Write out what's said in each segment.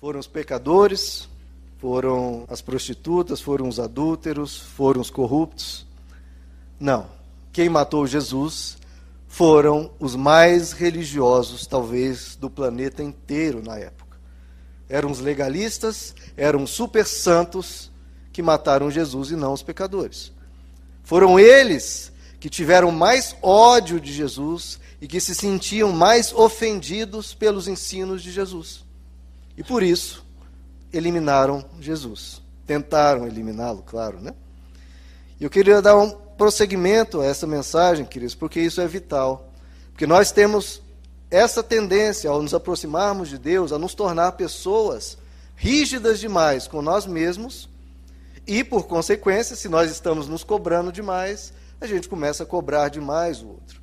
Foram os pecadores, foram as prostitutas, foram os adúlteros, foram os corruptos. Não. Quem matou Jesus foram os mais religiosos, talvez, do planeta inteiro na época. Eram os legalistas, eram super santos que mataram Jesus e não os pecadores. Foram eles que tiveram mais ódio de Jesus e que se sentiam mais ofendidos pelos ensinos de Jesus. E por isso eliminaram Jesus. Tentaram eliminá-lo, claro, né? E eu queria dar um prosseguimento a essa mensagem, queridos, porque isso é vital. Porque nós temos essa tendência, ao nos aproximarmos de Deus, a nos tornar pessoas rígidas demais com nós mesmos, e, por consequência, se nós estamos nos cobrando demais, a gente começa a cobrar demais o outro.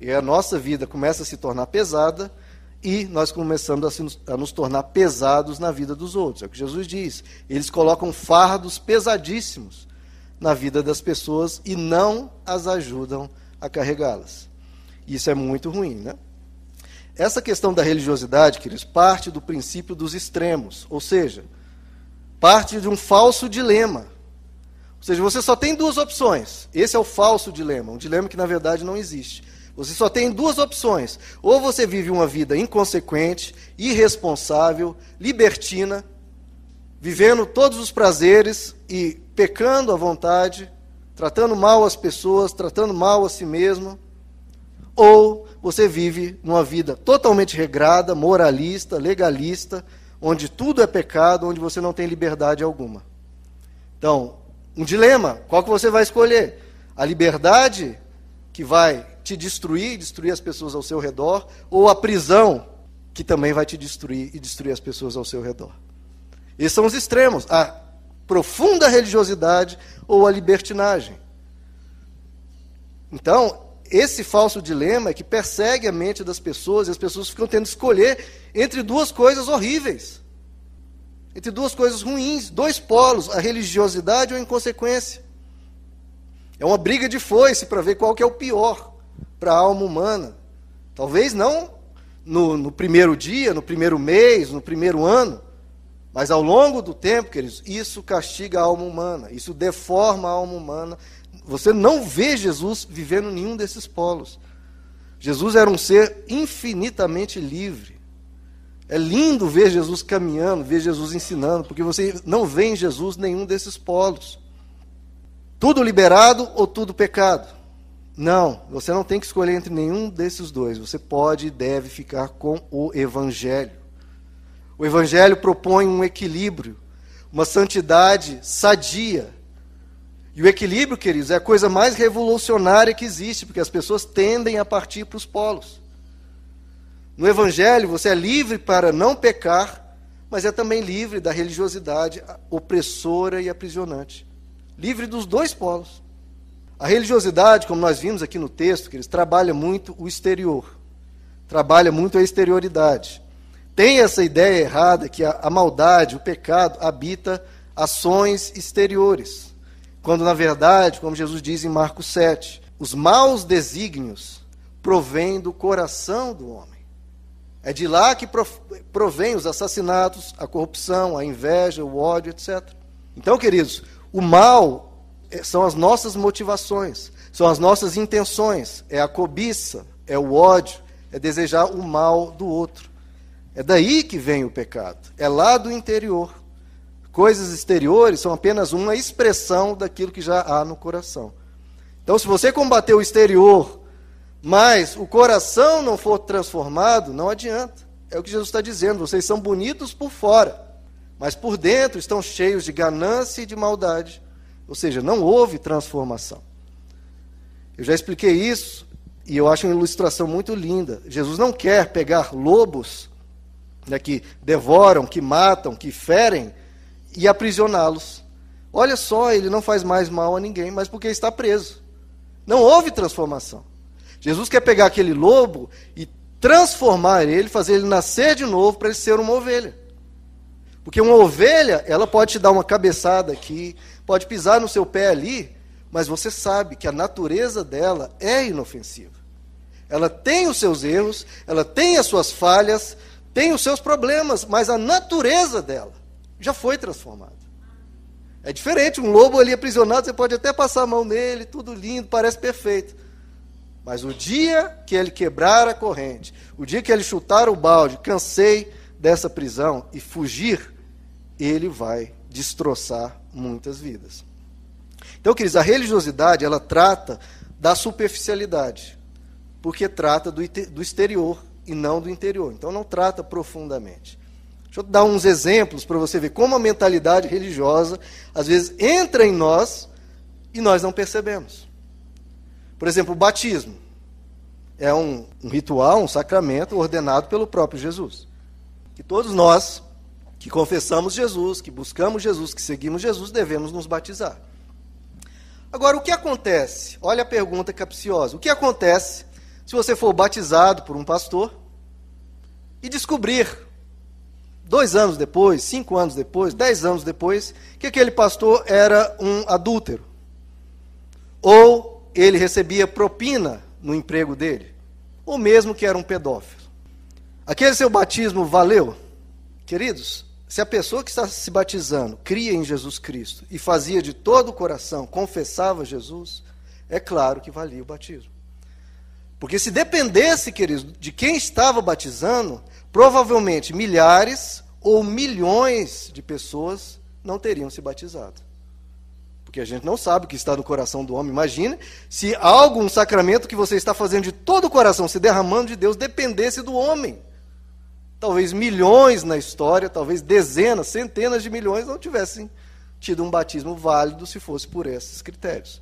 E a nossa vida começa a se tornar pesada, e nós começamos a, se, a, nos tornar pesados na vida dos outros. É o que Jesus diz. Eles colocam fardos pesadíssimos na vida das pessoas e não as ajudam a carregá-las. Isso é muito ruim, né? Essa questão da religiosidade, queridos, parte do princípio dos extremos, ou seja, parte de um falso dilema. Ou seja, você só tem duas opções. Esse é o falso dilema, um dilema que na verdade não existe. Você só tem duas opções. Ou você vive uma vida inconsequente, irresponsável, libertina, vivendo todos os prazeres e pecando à vontade, tratando mal as pessoas, tratando mal a si mesmo. Ou você vive numa vida totalmente regrada, moralista, legalista, onde tudo é pecado, onde você não tem liberdade alguma. Então, um dilema, qual que você vai escolher? A liberdade que vai te destruir, destruir as pessoas ao seu redor, ou a prisão, que também vai te destruir e destruir as pessoas ao seu redor. Esses são os extremos: a profunda religiosidade ou a libertinagem. Então, esse falso dilema é que persegue a mente das pessoas e as pessoas ficam tendo que escolher entre duas coisas horríveis. Entre duas coisas ruins, dois polos, a religiosidade ou a inconsequência. É uma briga de foice para ver qual que é o pior para a alma humana. Talvez não no, no, primeiro dia, no primeiro mês, no primeiro ano, mas ao longo do tempo, queridos, isso castiga a alma humana, isso deforma a alma humana. Você não vê Jesus vivendo nenhum desses polos. Jesus era um ser infinitamente livre. É lindo ver Jesus caminhando, ver Jesus ensinando, porque você não vê em Jesus nenhum desses polos. Tudo liberado ou tudo pecado. Não, você não tem que escolher entre nenhum desses dois. Você pode e deve ficar com o Evangelho. O Evangelho propõe um equilíbrio, uma santidade sadia. E o equilíbrio, queridos, é a coisa mais revolucionária que existe, porque as pessoas tendem a partir para os polos. No Evangelho, você é livre para não pecar, mas é também livre da religiosidade opressora e aprisionante. Livre dos dois polos. A religiosidade, como nós vimos aqui no texto, que eles trabalha muito o exterior, trabalha muito a exterioridade. Tem essa ideia errada que a, a maldade, o pecado, habita ações exteriores. Quando, na verdade, como Jesus diz em Marcos 7, os maus desígnios provêm do coração do homem. É de lá que provém os assassinatos, a corrupção, a inveja, o ódio, etc. Então, queridos, o mal são as nossas motivações, são as nossas intenções, é a cobiça, é o ódio, é desejar o mal do outro. É daí que vem o pecado, é lá do interior. Coisas exteriores são apenas uma expressão daquilo que já há no coração. Então, se você combater o exterior, mas o coração não for transformado, não adianta. É o que Jesus está dizendo. Vocês são bonitos por fora, mas por dentro estão cheios de ganância e de maldade. Ou seja, não houve transformação. Eu já expliquei isso e eu acho uma ilustração muito linda. Jesus não quer pegar lobos né, que devoram, que matam, que ferem e aprisioná-los. Olha só, ele não faz mais mal a ninguém, mas porque está preso. Não houve transformação. Jesus quer pegar aquele lobo e transformar ele, fazer ele nascer de novo para ele ser uma ovelha. Porque uma ovelha, ela pode te dar uma cabeçada aqui, pode pisar no seu pé ali, mas você sabe que a natureza dela é inofensiva. Ela tem os seus erros, ela tem as suas falhas, tem os seus problemas, mas a natureza dela já foi transformada. É diferente, um lobo ali aprisionado, você pode até passar a mão nele, tudo lindo, parece perfeito. Mas o dia que ele quebrar a corrente, o dia que ele chutar o balde, cansei dessa prisão e fugir, ele vai destroçar muitas vidas. Então, queridos, a religiosidade, ela trata da superficialidade, porque trata do, do exterior e não do interior. Então, não trata profundamente. Deixa eu dar uns exemplos para você ver como a mentalidade religiosa, às vezes, entra em nós e nós não percebemos. Por exemplo, o batismo. É um, um ritual, um sacramento ordenado pelo próprio Jesus. Que todos nós que confessamos Jesus, que buscamos Jesus, que seguimos Jesus, devemos nos batizar. Agora, o que acontece? Olha a pergunta capciosa. O que acontece se você for batizado por um pastor e descobrir, dois anos depois, cinco anos depois, dez anos depois, que aquele pastor era um adúltero? Ou ele recebia propina no emprego dele? Ou mesmo que era um pedófilo? Aquele seu batismo valeu? Queridos, se a pessoa que está se batizando cria em Jesus Cristo e fazia de todo o coração, confessava Jesus, é claro que valia o batismo. Porque se dependesse, queridos, de quem estava batizando, provavelmente milhares ou milhões de pessoas não teriam se batizado. Porque a gente não sabe o que está no coração do homem. Imagina se algo, um sacramento que você está fazendo de todo o coração, se derramando de Deus, dependesse do homem talvez milhões na história, talvez dezenas, centenas de milhões não tivessem tido um batismo válido se fosse por esses critérios.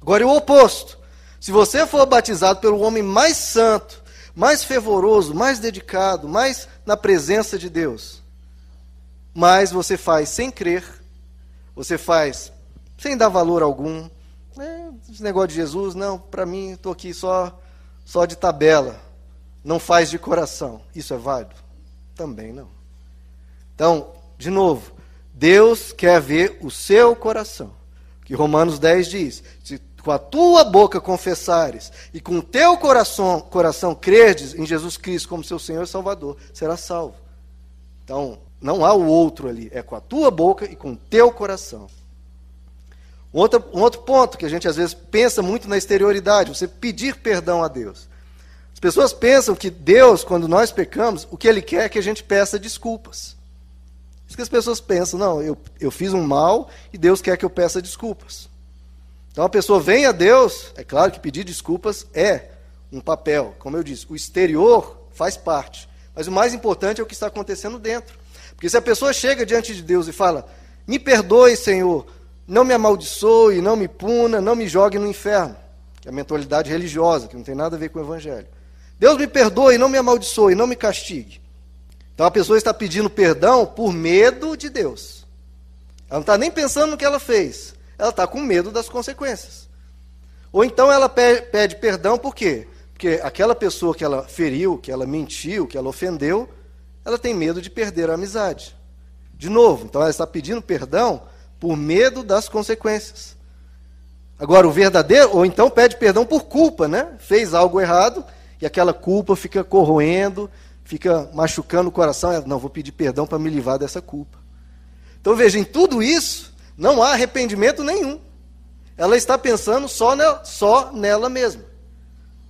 Agora, o oposto. Se você for batizado pelo homem mais santo, mais fervoroso, mais dedicado, mais na presença de Deus, mas você faz sem crer, você faz sem dar valor algum, é, esse negócio de Jesus, não, para mim, estou aqui só, só de tabela não faz de coração. Isso é válido? Também não. Então, de novo, Deus quer ver o seu coração. Que Romanos 10 diz: se com a tua boca confessares e com o teu coração, coração creres em Jesus Cristo como seu Senhor e Salvador, será salvo. Então, não há o outro ali, é com a tua boca e com o teu coração. Um outro, um outro ponto que a gente às vezes pensa muito na exterioridade, você pedir perdão a Deus pessoas pensam que Deus, quando nós pecamos, o que Ele quer é que a gente peça desculpas. Isso que as pessoas pensam, não, eu, eu fiz um mal e Deus quer que eu peça desculpas. Então a pessoa vem a Deus, é claro que pedir desculpas é um papel, como eu disse, o exterior faz parte, mas o mais importante é o que está acontecendo dentro. Porque se a pessoa chega diante de Deus e fala: Me perdoe, Senhor, não me amaldiçoe, não me puna, não me jogue no inferno, que é a mentalidade religiosa, que não tem nada a ver com o evangelho. Deus me perdoe, não me amaldiçoe, não me castigue. Então a pessoa está pedindo perdão por medo de Deus. Ela não está nem pensando no que ela fez. Ela está com medo das consequências. Ou então ela pede perdão por quê? Porque aquela pessoa que ela feriu, que ela mentiu, que ela ofendeu, ela tem medo de perder a amizade. De novo, então ela está pedindo perdão por medo das consequências. Agora, o verdadeiro, ou então pede perdão por culpa, né? Fez algo errado e aquela culpa fica corroendo, fica machucando o coração. Não, vou pedir perdão para me livrar dessa culpa. Então veja, em tudo isso, não há arrependimento nenhum. Ela está pensando só nela, só nela mesma.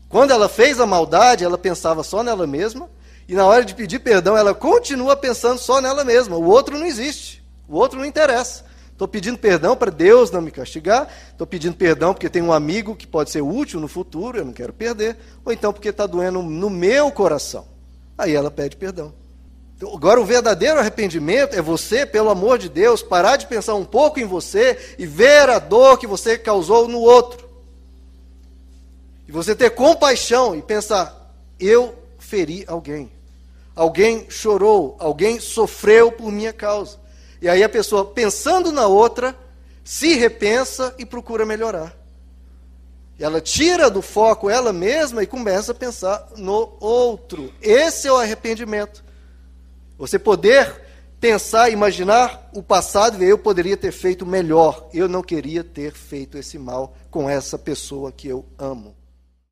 Quando ela fez a maldade, ela pensava só nela mesma, e na hora de pedir perdão, ela continua pensando só nela mesma. O outro não existe, o outro não interessa. Estou pedindo perdão para Deus não me castigar. Estou pedindo perdão porque tem um amigo que pode ser útil no futuro, eu não quero perder. Ou então porque está doendo no meu coração. Aí ela pede perdão. Então, agora, o verdadeiro arrependimento é você, pelo amor de Deus, parar de pensar um pouco em você e ver a dor que você causou no outro. E você ter compaixão e pensar: eu feri alguém. Alguém chorou, alguém sofreu por minha causa. E aí a pessoa, pensando na outra, se repensa e procura melhorar. Ela tira do foco ela mesma e começa a pensar no outro. Esse é o arrependimento. Você poder pensar, imaginar o passado e eu poderia ter feito melhor. Eu não queria ter feito esse mal com essa pessoa que eu amo.